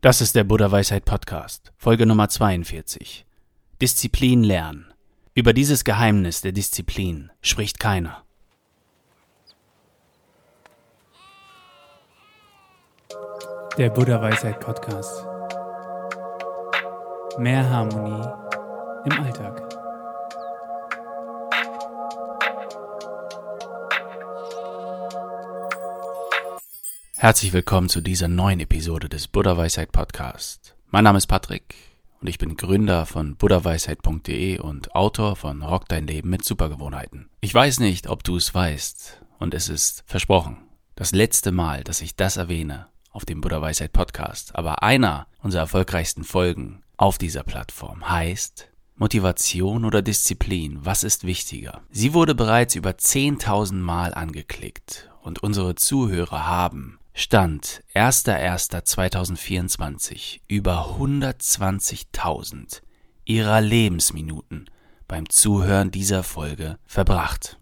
Das ist der Buddha Weisheit Podcast, Folge Nummer 42. Disziplin lernen. Über dieses Geheimnis der Disziplin spricht keiner. Der Buddha Weisheit Podcast. Mehr Harmonie im Alltag. Herzlich willkommen zu dieser neuen Episode des Buddha Weisheit Podcast. Mein Name ist Patrick und ich bin Gründer von buddhaweisheit.de und Autor von Rock dein Leben mit Supergewohnheiten. Ich weiß nicht, ob du es weißt und es ist versprochen. Das letzte Mal, dass ich das erwähne auf dem Buddha Weisheit Podcast, aber einer unserer erfolgreichsten Folgen auf dieser Plattform heißt Motivation oder Disziplin, was ist wichtiger? Sie wurde bereits über 10.000 Mal angeklickt und unsere Zuhörer haben Stand 1.1.2024 über 120.000 ihrer Lebensminuten beim Zuhören dieser Folge verbracht.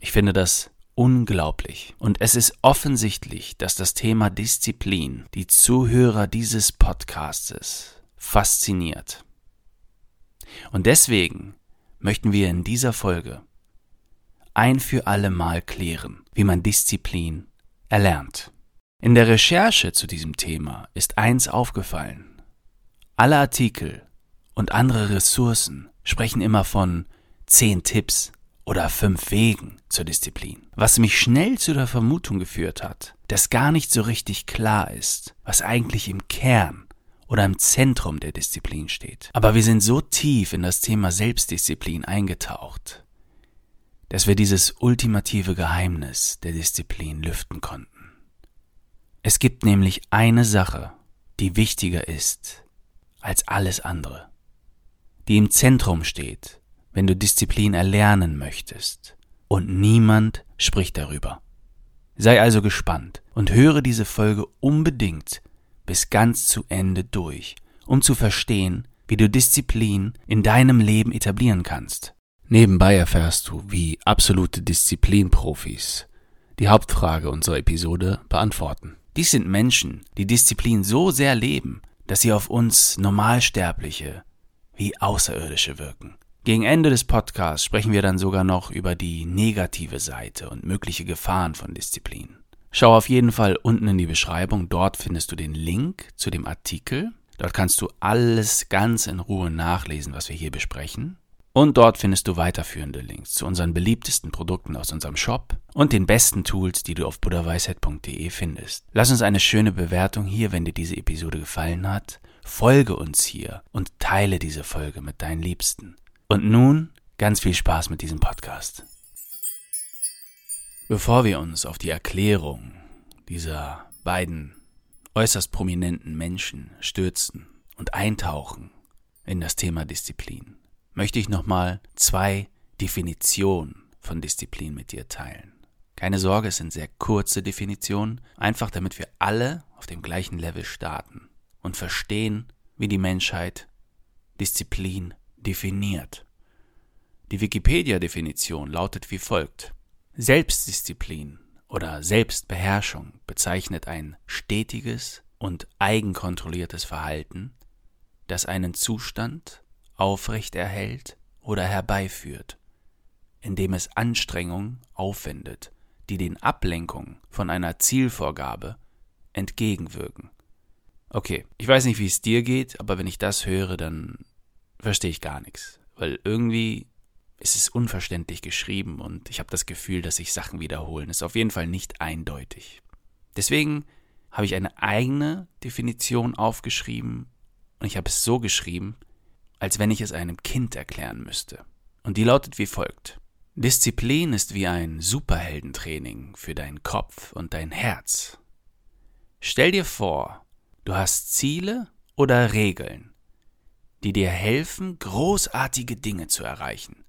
Ich finde das unglaublich. Und es ist offensichtlich, dass das Thema Disziplin die Zuhörer dieses Podcastes fasziniert. Und deswegen möchten wir in dieser Folge ein für alle Mal klären, wie man Disziplin erlernt. In der Recherche zu diesem Thema ist eins aufgefallen. Alle Artikel und andere Ressourcen sprechen immer von zehn Tipps oder fünf Wegen zur Disziplin, was mich schnell zu der Vermutung geführt hat, dass gar nicht so richtig klar ist, was eigentlich im Kern oder im Zentrum der Disziplin steht. Aber wir sind so tief in das Thema Selbstdisziplin eingetaucht, dass wir dieses ultimative Geheimnis der Disziplin lüften konnten. Es gibt nämlich eine Sache, die wichtiger ist als alles andere, die im Zentrum steht, wenn du Disziplin erlernen möchtest, und niemand spricht darüber. Sei also gespannt und höre diese Folge unbedingt bis ganz zu Ende durch, um zu verstehen, wie du Disziplin in deinem Leben etablieren kannst. Nebenbei erfährst du, wie absolute Disziplinprofis die Hauptfrage unserer Episode beantworten. Dies sind Menschen, die Disziplin so sehr leben, dass sie auf uns Normalsterbliche wie Außerirdische wirken. Gegen Ende des Podcasts sprechen wir dann sogar noch über die negative Seite und mögliche Gefahren von Disziplin. Schau auf jeden Fall unten in die Beschreibung, dort findest du den Link zu dem Artikel. Dort kannst du alles ganz in Ruhe nachlesen, was wir hier besprechen. Und dort findest du weiterführende Links zu unseren beliebtesten Produkten aus unserem Shop und den besten Tools, die du auf buddhaweisheit.de findest. Lass uns eine schöne Bewertung hier, wenn dir diese Episode gefallen hat. Folge uns hier und teile diese Folge mit deinen Liebsten. Und nun ganz viel Spaß mit diesem Podcast. Bevor wir uns auf die Erklärung dieser beiden äußerst prominenten Menschen stürzen und eintauchen in das Thema Disziplin, möchte ich nochmal zwei Definitionen von Disziplin mit dir teilen. Keine Sorge, es sind sehr kurze Definitionen, einfach damit wir alle auf dem gleichen Level starten und verstehen, wie die Menschheit Disziplin definiert. Die Wikipedia-Definition lautet wie folgt. Selbstdisziplin oder Selbstbeherrschung bezeichnet ein stetiges und eigenkontrolliertes Verhalten, das einen Zustand aufrechterhält oder herbeiführt, indem es Anstrengung aufwendet, die den Ablenkungen von einer Zielvorgabe entgegenwirken. Okay, ich weiß nicht, wie es dir geht, aber wenn ich das höre, dann verstehe ich gar nichts, weil irgendwie ist es unverständlich geschrieben und ich habe das Gefühl, dass sich Sachen wiederholen. Ist auf jeden Fall nicht eindeutig. Deswegen habe ich eine eigene Definition aufgeschrieben und ich habe es so geschrieben, als wenn ich es einem Kind erklären müsste. Und die lautet wie folgt. Disziplin ist wie ein Superheldentraining für deinen Kopf und dein Herz. Stell dir vor, du hast Ziele oder Regeln, die dir helfen, großartige Dinge zu erreichen.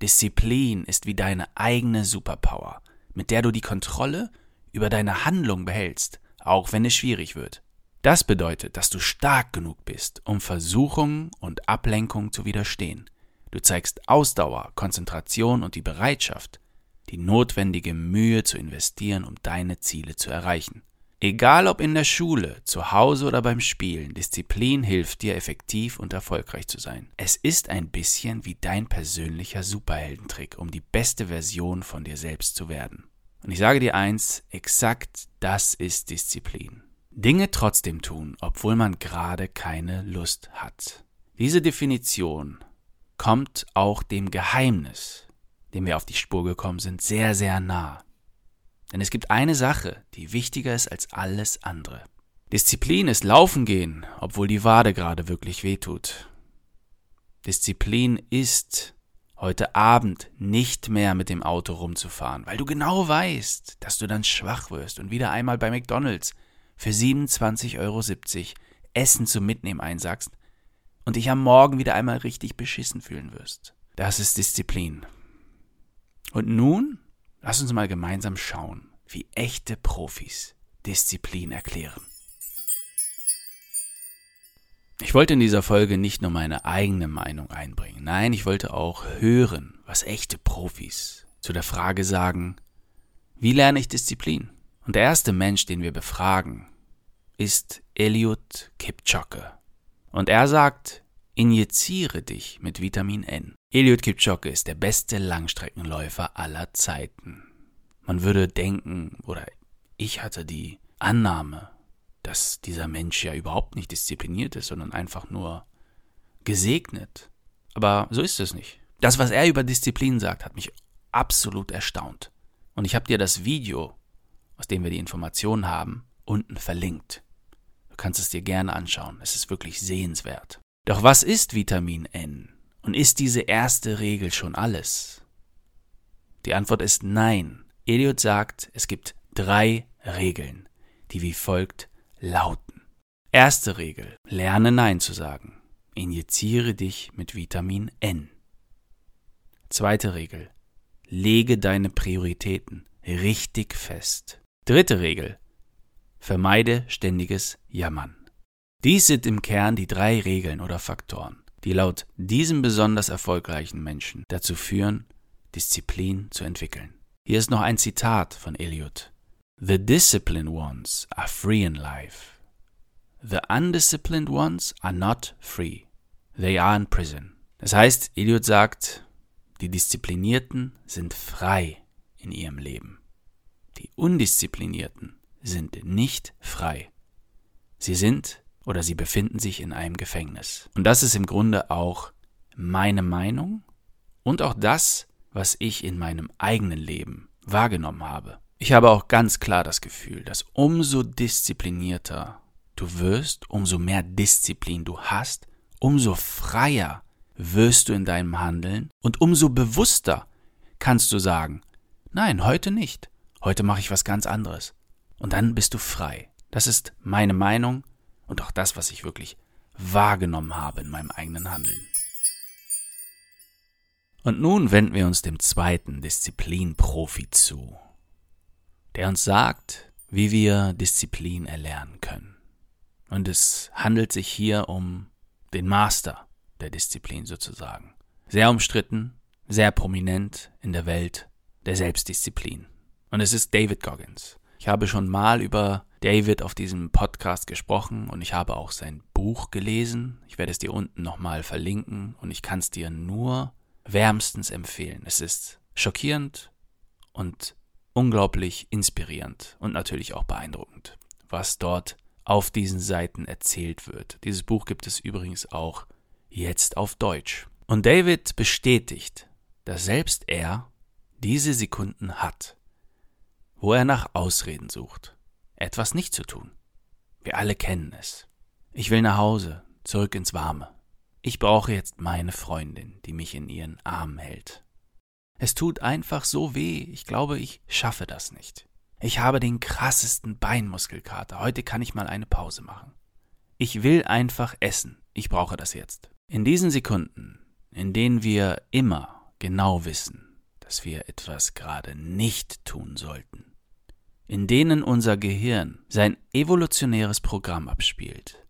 Disziplin ist wie deine eigene Superpower, mit der du die Kontrolle über deine Handlung behältst, auch wenn es schwierig wird. Das bedeutet, dass du stark genug bist, um Versuchungen und Ablenkungen zu widerstehen. Du zeigst Ausdauer, Konzentration und die Bereitschaft, die notwendige Mühe zu investieren, um deine Ziele zu erreichen. Egal ob in der Schule, zu Hause oder beim Spielen, Disziplin hilft dir effektiv und erfolgreich zu sein. Es ist ein bisschen wie dein persönlicher Superheldentrick, um die beste Version von dir selbst zu werden. Und ich sage dir eins, exakt das ist Disziplin. Dinge trotzdem tun, obwohl man gerade keine Lust hat. Diese Definition kommt auch dem Geheimnis, dem wir auf die Spur gekommen sind, sehr, sehr nah. Denn es gibt eine Sache, die wichtiger ist als alles andere. Disziplin ist Laufen gehen, obwohl die Wade gerade wirklich wehtut. Disziplin ist heute Abend nicht mehr mit dem Auto rumzufahren, weil du genau weißt, dass du dann schwach wirst und wieder einmal bei McDonalds für 27,70 Euro Essen zum Mitnehmen einsackst und dich am Morgen wieder einmal richtig beschissen fühlen wirst. Das ist Disziplin. Und nun Lass uns mal gemeinsam schauen, wie echte Profis Disziplin erklären. Ich wollte in dieser Folge nicht nur meine eigene Meinung einbringen, nein, ich wollte auch hören, was echte Profis zu der Frage sagen, wie lerne ich Disziplin? Und der erste Mensch, den wir befragen, ist Eliud Kipchoge. Und er sagt, injiziere dich mit Vitamin N. Eliud Kipchoge ist der beste Langstreckenläufer aller Zeiten. Man würde denken, oder ich hatte die Annahme, dass dieser Mensch ja überhaupt nicht diszipliniert ist, sondern einfach nur gesegnet. Aber so ist es nicht. Das, was er über Disziplin sagt, hat mich absolut erstaunt. Und ich habe dir das Video, aus dem wir die Informationen haben, unten verlinkt. Du kannst es dir gerne anschauen. Es ist wirklich sehenswert. Doch was ist Vitamin N? Und ist diese erste Regel schon alles? Die Antwort ist nein. Eliot sagt, es gibt drei Regeln, die wie folgt lauten. Erste Regel, lerne Nein zu sagen. Injiziere dich mit Vitamin N. Zweite Regel, lege deine Prioritäten richtig fest. Dritte Regel, vermeide ständiges Jammern. Dies sind im Kern die drei Regeln oder Faktoren, die laut diesem besonders erfolgreichen Menschen dazu führen, Disziplin zu entwickeln. Hier ist noch ein Zitat von Eliot. The disciplined ones are free in life. The undisciplined ones are not free. They are in prison. Das heißt, Eliot sagt, die Disziplinierten sind frei in ihrem Leben. Die Undisziplinierten sind nicht frei. Sie sind oder sie befinden sich in einem Gefängnis. Und das ist im Grunde auch meine Meinung und auch das, was ich in meinem eigenen Leben wahrgenommen habe. Ich habe auch ganz klar das Gefühl, dass umso disziplinierter du wirst, umso mehr Disziplin du hast, umso freier wirst du in deinem Handeln und umso bewusster kannst du sagen, nein, heute nicht, heute mache ich was ganz anderes. Und dann bist du frei. Das ist meine Meinung und auch das, was ich wirklich wahrgenommen habe in meinem eigenen Handeln. Und nun wenden wir uns dem zweiten Disziplinprofi zu, der uns sagt, wie wir Disziplin erlernen können. Und es handelt sich hier um den Master der Disziplin sozusagen. Sehr umstritten, sehr prominent in der Welt der Selbstdisziplin. Und es ist David Goggins. Ich habe schon mal über David auf diesem Podcast gesprochen und ich habe auch sein Buch gelesen. Ich werde es dir unten nochmal verlinken und ich kann es dir nur wärmstens empfehlen. Es ist schockierend und unglaublich inspirierend und natürlich auch beeindruckend, was dort auf diesen Seiten erzählt wird. Dieses Buch gibt es übrigens auch jetzt auf Deutsch. Und David bestätigt, dass selbst er diese Sekunden hat, wo er nach Ausreden sucht, etwas nicht zu tun. Wir alle kennen es. Ich will nach Hause, zurück ins Warme. Ich brauche jetzt meine Freundin, die mich in ihren Armen hält. Es tut einfach so weh, ich glaube, ich schaffe das nicht. Ich habe den krassesten Beinmuskelkater, heute kann ich mal eine Pause machen. Ich will einfach essen, ich brauche das jetzt. In diesen Sekunden, in denen wir immer genau wissen, dass wir etwas gerade nicht tun sollten, in denen unser Gehirn sein evolutionäres Programm abspielt,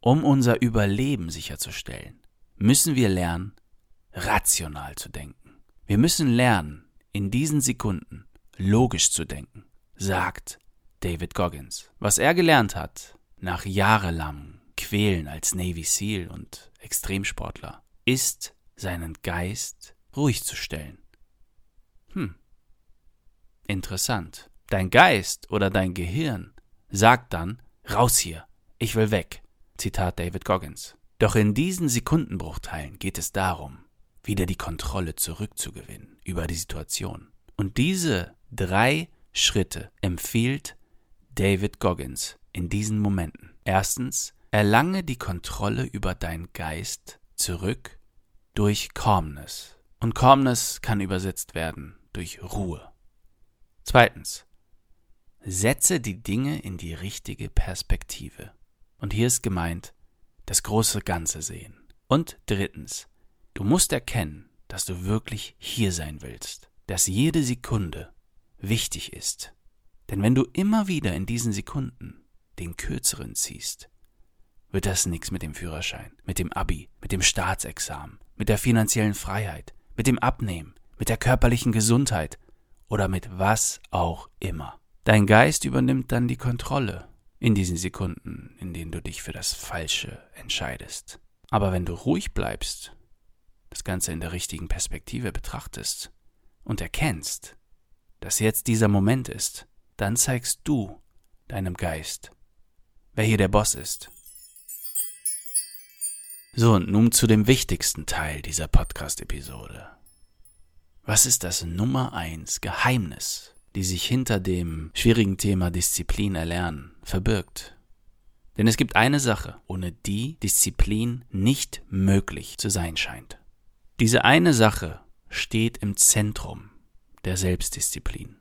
um unser Überleben sicherzustellen, müssen wir lernen, rational zu denken. Wir müssen lernen, in diesen Sekunden logisch zu denken. Sagt David Goggins. Was er gelernt hat, nach jahrelangem Quälen als Navy SEAL und Extremsportler, ist, seinen Geist ruhig zu stellen. Hm. Interessant. Dein Geist oder dein Gehirn sagt dann, raus hier, ich will weg. Zitat David Goggins. Doch in diesen Sekundenbruchteilen geht es darum, wieder die Kontrolle zurückzugewinnen über die Situation. Und diese drei Schritte empfiehlt David Goggins in diesen Momenten. Erstens, erlange die Kontrolle über deinen Geist zurück durch Calmness. Und Calmness kann übersetzt werden durch Ruhe. Zweitens, setze die Dinge in die richtige Perspektive. Und hier ist gemeint, das große Ganze sehen. Und drittens, du musst erkennen, dass du wirklich hier sein willst, dass jede Sekunde wichtig ist. Denn wenn du immer wieder in diesen Sekunden den kürzeren ziehst, wird das nichts mit dem Führerschein, mit dem Abi, mit dem Staatsexamen, mit der finanziellen Freiheit, mit dem Abnehmen, mit der körperlichen Gesundheit oder mit was auch immer. Dein Geist übernimmt dann die Kontrolle in diesen Sekunden, in denen du dich für das Falsche entscheidest. Aber wenn du ruhig bleibst, das Ganze in der richtigen Perspektive betrachtest und erkennst, dass jetzt dieser Moment ist, dann zeigst du deinem Geist, wer hier der Boss ist. So, und nun zu dem wichtigsten Teil dieser Podcast-Episode. Was ist das Nummer eins Geheimnis, die sich hinter dem schwierigen Thema Disziplin erlernen verbirgt? Denn es gibt eine Sache, ohne die Disziplin nicht möglich zu sein scheint. Diese eine Sache steht im Zentrum der Selbstdisziplin.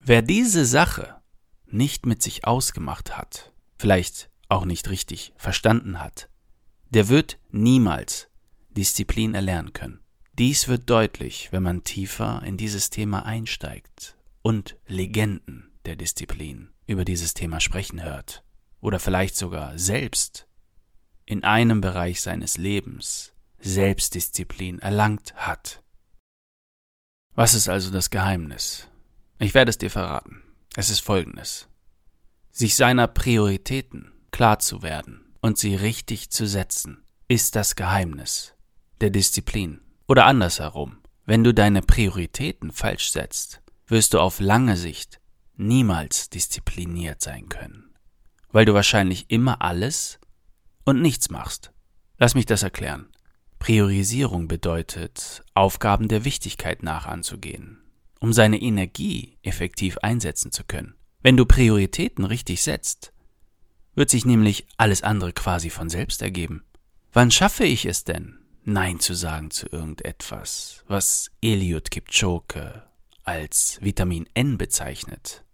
Wer diese Sache nicht mit sich ausgemacht hat, vielleicht auch nicht richtig verstanden hat, der wird niemals Disziplin erlernen können. Dies wird deutlich, wenn man tiefer in dieses Thema einsteigt und Legenden der Disziplin über dieses Thema sprechen hört oder vielleicht sogar selbst in einem Bereich seines Lebens Selbstdisziplin erlangt hat. Was ist also das Geheimnis? Ich werde es dir verraten. Es ist folgendes. Sich seiner Prioritäten klar zu werden und sie richtig zu setzen, ist das Geheimnis der Disziplin. Oder andersherum, wenn du deine Prioritäten falsch setzt, wirst du auf lange Sicht niemals diszipliniert sein können, weil du wahrscheinlich immer alles und nichts machst. Lass mich das erklären. Priorisierung bedeutet, Aufgaben der Wichtigkeit nach anzugehen, um seine Energie effektiv einsetzen zu können. Wenn du Prioritäten richtig setzt, wird sich nämlich alles andere quasi von selbst ergeben. Wann schaffe ich es denn, Nein zu sagen zu irgendetwas, was Eliot Kipchoge als Vitamin N bezeichnet?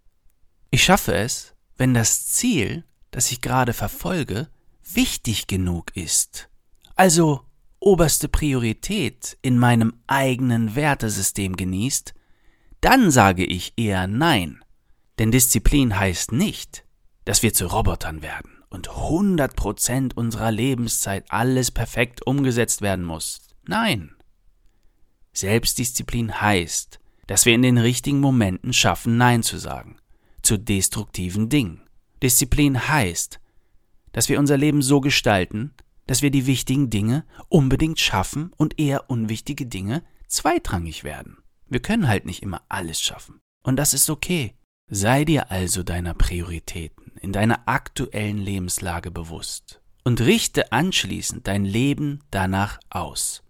Ich schaffe es, wenn das Ziel, das ich gerade verfolge, wichtig genug ist. Also oberste Priorität in meinem eigenen Wertesystem genießt, dann sage ich eher Nein. Denn Disziplin heißt nicht, dass wir zu Robotern werden und 100% unserer Lebenszeit alles perfekt umgesetzt werden muss. Nein. Selbstdisziplin heißt, dass wir in den richtigen Momenten schaffen, Nein zu sagen. Zu destruktiven Dingen. Disziplin heißt, dass wir unser Leben so gestalten, dass wir die wichtigen Dinge unbedingt schaffen und eher unwichtige Dinge zweitrangig werden. Wir können halt nicht immer alles schaffen. Und das ist okay. Sei dir also deiner Prioritäten in deiner aktuellen Lebenslage bewusst und richte anschließend dein Leben danach aus.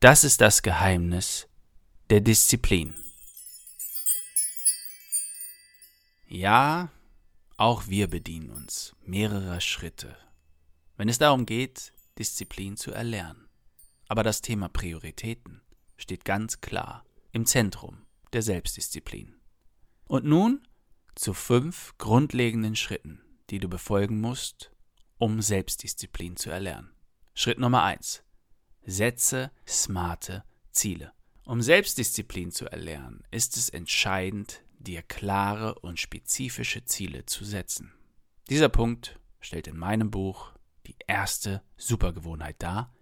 Das ist das Geheimnis der Disziplin. Ja, auch wir bedienen uns mehrerer Schritte wenn es darum geht, Disziplin zu erlernen. Aber das Thema Prioritäten steht ganz klar im Zentrum der Selbstdisziplin. Und nun zu fünf grundlegenden Schritten, die du befolgen musst, um Selbstdisziplin zu erlernen. Schritt Nummer eins: Setze smarte Ziele. Um Selbstdisziplin zu erlernen, ist es entscheidend, dir klare und spezifische Ziele zu setzen. Dieser Punkt stellt in meinem Buch die erste Supergewohnheit dar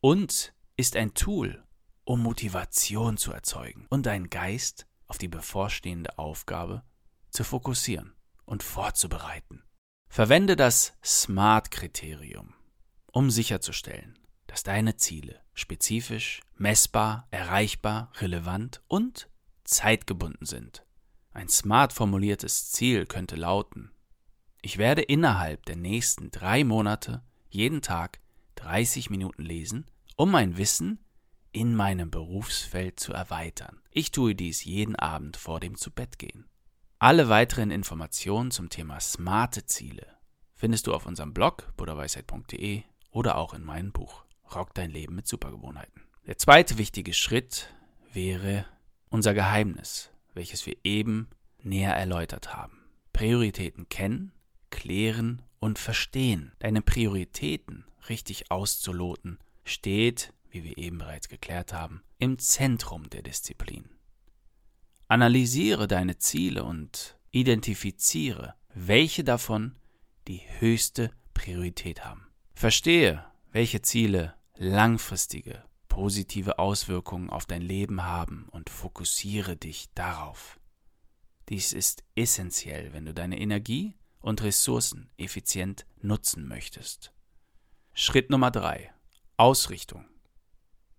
und ist ein Tool, um Motivation zu erzeugen und deinen Geist auf die bevorstehende Aufgabe zu fokussieren und vorzubereiten. Verwende das SMART-Kriterium, um sicherzustellen, dass deine Ziele spezifisch, messbar, erreichbar, relevant und zeitgebunden sind. Ein smart formuliertes Ziel könnte lauten, ich werde innerhalb der nächsten drei Monate jeden Tag 30 Minuten lesen, um mein Wissen in meinem Berufsfeld zu erweitern. Ich tue dies jeden Abend vor dem Zubettgehen. Alle weiteren Informationen zum Thema smarte Ziele findest du auf unserem Blog buddhaweisheit.de oder auch in meinem Buch Rock dein Leben mit Supergewohnheiten. Der zweite wichtige Schritt wäre unser Geheimnis, welches wir eben näher erläutert haben. Prioritäten kennen, klären und verstehen. Deine Prioritäten richtig auszuloten steht, wie wir eben bereits geklärt haben, im Zentrum der Disziplin. Analysiere deine Ziele und identifiziere, welche davon die höchste Priorität haben. Verstehe, welche Ziele langfristige, positive Auswirkungen auf dein Leben haben und fokussiere dich darauf. Dies ist essentiell, wenn du deine Energie und Ressourcen effizient nutzen möchtest. Schritt Nummer drei: Ausrichtung.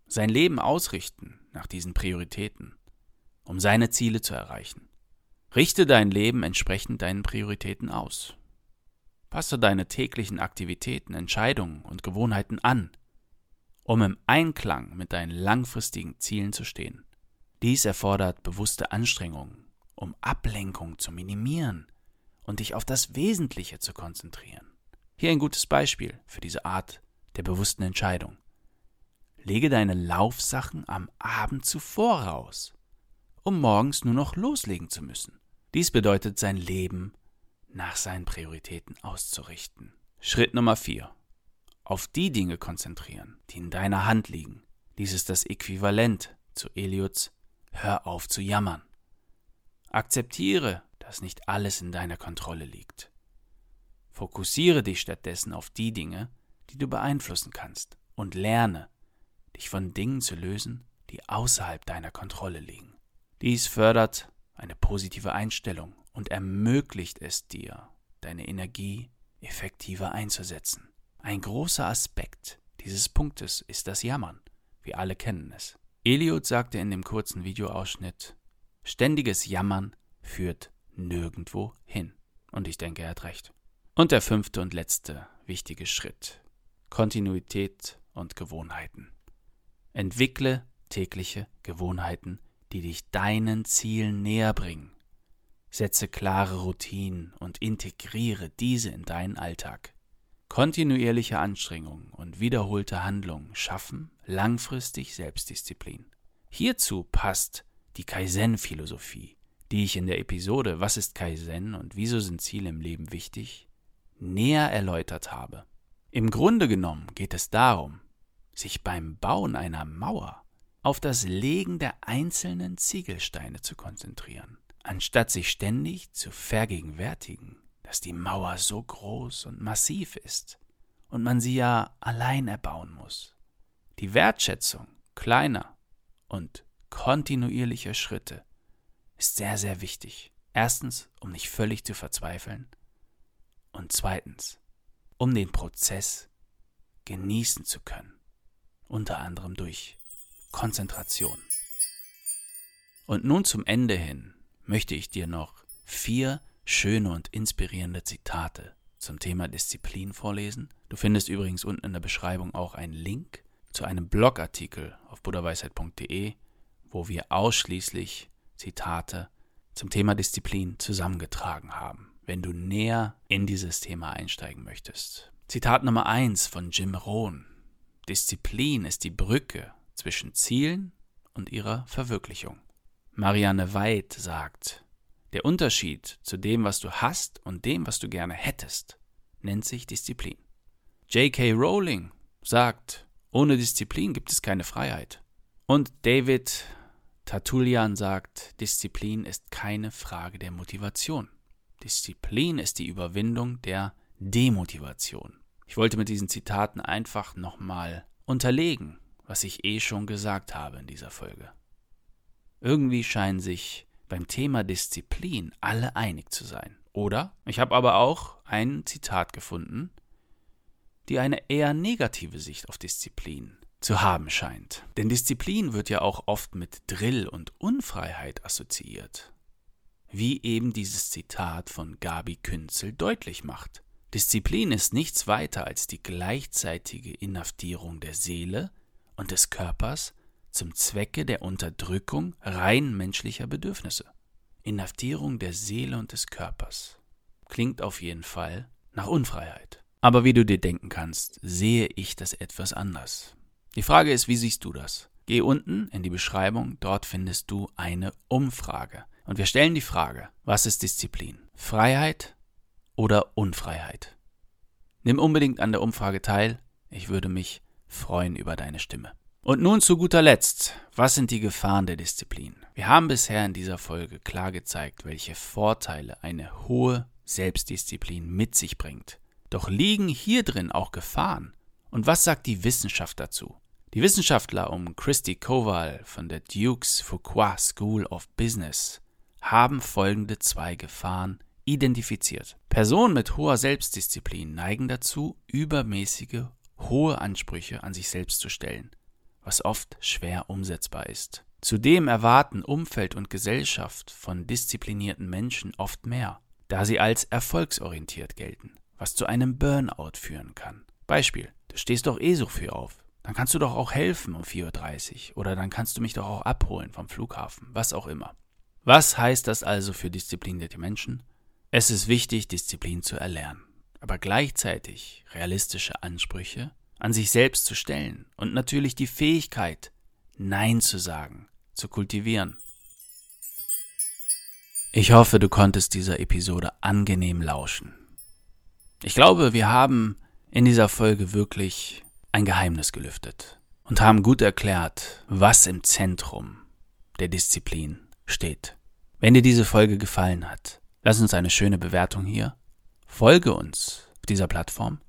Sein Leben ausrichten nach diesen Prioritäten, um seine Ziele zu erreichen. Richte dein Leben entsprechend deinen Prioritäten aus. Passe deine täglichen Aktivitäten, Entscheidungen und Gewohnheiten an, um im Einklang mit deinen langfristigen Zielen zu stehen. Dies erfordert bewusste Anstrengungen, um Ablenkung zu minimieren und dich auf das Wesentliche zu konzentrieren. Hier ein gutes Beispiel für diese Art der bewussten Entscheidung. Lege deine Laufsachen am Abend zuvor raus, um morgens nur noch loslegen zu müssen. Dies bedeutet, sein Leben nach seinen Prioritäten auszurichten. Schritt Nummer 4 auf die Dinge konzentrieren, die in deiner Hand liegen. Dies ist das Äquivalent zu Eliots Hör auf zu jammern. Akzeptiere, dass nicht alles in deiner Kontrolle liegt. Fokussiere dich stattdessen auf die Dinge, die du beeinflussen kannst, und lerne, dich von Dingen zu lösen, die außerhalb deiner Kontrolle liegen. Dies fördert eine positive Einstellung und ermöglicht es dir, deine Energie effektiver einzusetzen. Ein großer Aspekt dieses Punktes ist das Jammern. Wir alle kennen es. Eliot sagte in dem kurzen Videoausschnitt, ständiges Jammern führt nirgendwo hin. Und ich denke, er hat recht. Und der fünfte und letzte wichtige Schritt. Kontinuität und Gewohnheiten. Entwickle tägliche Gewohnheiten, die dich deinen Zielen näher bringen. Setze klare Routinen und integriere diese in deinen Alltag. Kontinuierliche Anstrengung und wiederholte Handlungen schaffen langfristig Selbstdisziplin. Hierzu passt die Kaizen-Philosophie, die ich in der Episode Was ist Kaizen und wieso sind Ziele im Leben wichtig näher erläutert habe. Im Grunde genommen geht es darum, sich beim Bauen einer Mauer auf das Legen der einzelnen Ziegelsteine zu konzentrieren, anstatt sich ständig zu vergegenwärtigen, dass die Mauer so groß und massiv ist und man sie ja allein erbauen muss. Die Wertschätzung kleiner und kontinuierlicher Schritte ist sehr, sehr wichtig. Erstens, um nicht völlig zu verzweifeln und zweitens, um den Prozess genießen zu können, unter anderem durch Konzentration. Und nun zum Ende hin möchte ich dir noch vier schöne und inspirierende Zitate zum Thema Disziplin vorlesen. Du findest übrigens unten in der Beschreibung auch einen Link zu einem Blogartikel auf buddhaweisheit.de, wo wir ausschließlich Zitate zum Thema Disziplin zusammengetragen haben, wenn du näher in dieses Thema einsteigen möchtest. Zitat Nummer 1 von Jim Rohn. Disziplin ist die Brücke zwischen Zielen und ihrer Verwirklichung. Marianne Weid sagt, der Unterschied zu dem, was du hast und dem, was du gerne hättest, nennt sich Disziplin. J.K. Rowling sagt, ohne Disziplin gibt es keine Freiheit. Und David Tatulian sagt, Disziplin ist keine Frage der Motivation. Disziplin ist die Überwindung der Demotivation. Ich wollte mit diesen Zitaten einfach nochmal unterlegen, was ich eh schon gesagt habe in dieser Folge. Irgendwie scheinen sich beim Thema Disziplin alle einig zu sein. Oder ich habe aber auch ein Zitat gefunden, die eine eher negative Sicht auf Disziplin zu haben scheint. Denn Disziplin wird ja auch oft mit Drill und Unfreiheit assoziiert. Wie eben dieses Zitat von Gabi Künzel deutlich macht. Disziplin ist nichts weiter als die gleichzeitige Inhaftierung der Seele und des Körpers zum Zwecke der Unterdrückung rein menschlicher Bedürfnisse. Inhaftierung der Seele und des Körpers. Klingt auf jeden Fall nach Unfreiheit. Aber wie du dir denken kannst, sehe ich das etwas anders. Die Frage ist, wie siehst du das? Geh unten in die Beschreibung, dort findest du eine Umfrage. Und wir stellen die Frage, was ist Disziplin? Freiheit oder Unfreiheit? Nimm unbedingt an der Umfrage teil, ich würde mich freuen über deine Stimme. Und nun zu guter Letzt, was sind die Gefahren der Disziplin? Wir haben bisher in dieser Folge klar gezeigt, welche Vorteile eine hohe Selbstdisziplin mit sich bringt. Doch liegen hier drin auch Gefahren? Und was sagt die Wissenschaft dazu? Die Wissenschaftler um Christy Kowal von der Duke's Fuqua School of Business haben folgende zwei Gefahren identifiziert. Personen mit hoher Selbstdisziplin neigen dazu, übermäßige, hohe Ansprüche an sich selbst zu stellen, was oft schwer umsetzbar ist. Zudem erwarten Umfeld und Gesellschaft von disziplinierten Menschen oft mehr, da sie als erfolgsorientiert gelten, was zu einem Burnout führen kann. Beispiel, du stehst doch eh so früh auf. Dann kannst du doch auch helfen um 4.30 Uhr oder dann kannst du mich doch auch abholen vom Flughafen, was auch immer. Was heißt das also für disziplinierte Menschen? Es ist wichtig, Disziplin zu erlernen, aber gleichzeitig realistische Ansprüche an sich selbst zu stellen und natürlich die Fähigkeit, Nein zu sagen, zu kultivieren. Ich hoffe, du konntest dieser Episode angenehm lauschen. Ich glaube, wir haben in dieser Folge wirklich ein Geheimnis gelüftet und haben gut erklärt, was im Zentrum der Disziplin steht. Wenn dir diese Folge gefallen hat, lass uns eine schöne Bewertung hier, folge uns auf dieser Plattform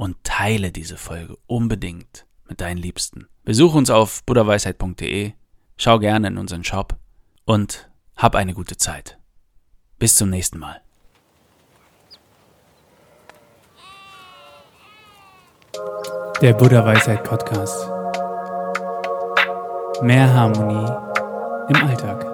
und teile diese Folge unbedingt mit deinen Liebsten. Besuch uns auf buddhaweisheit.de, schau gerne in unseren Shop und hab eine gute Zeit. Bis zum nächsten Mal. Der Buddha Weisheit Podcast. Mehr Harmonie im Alltag.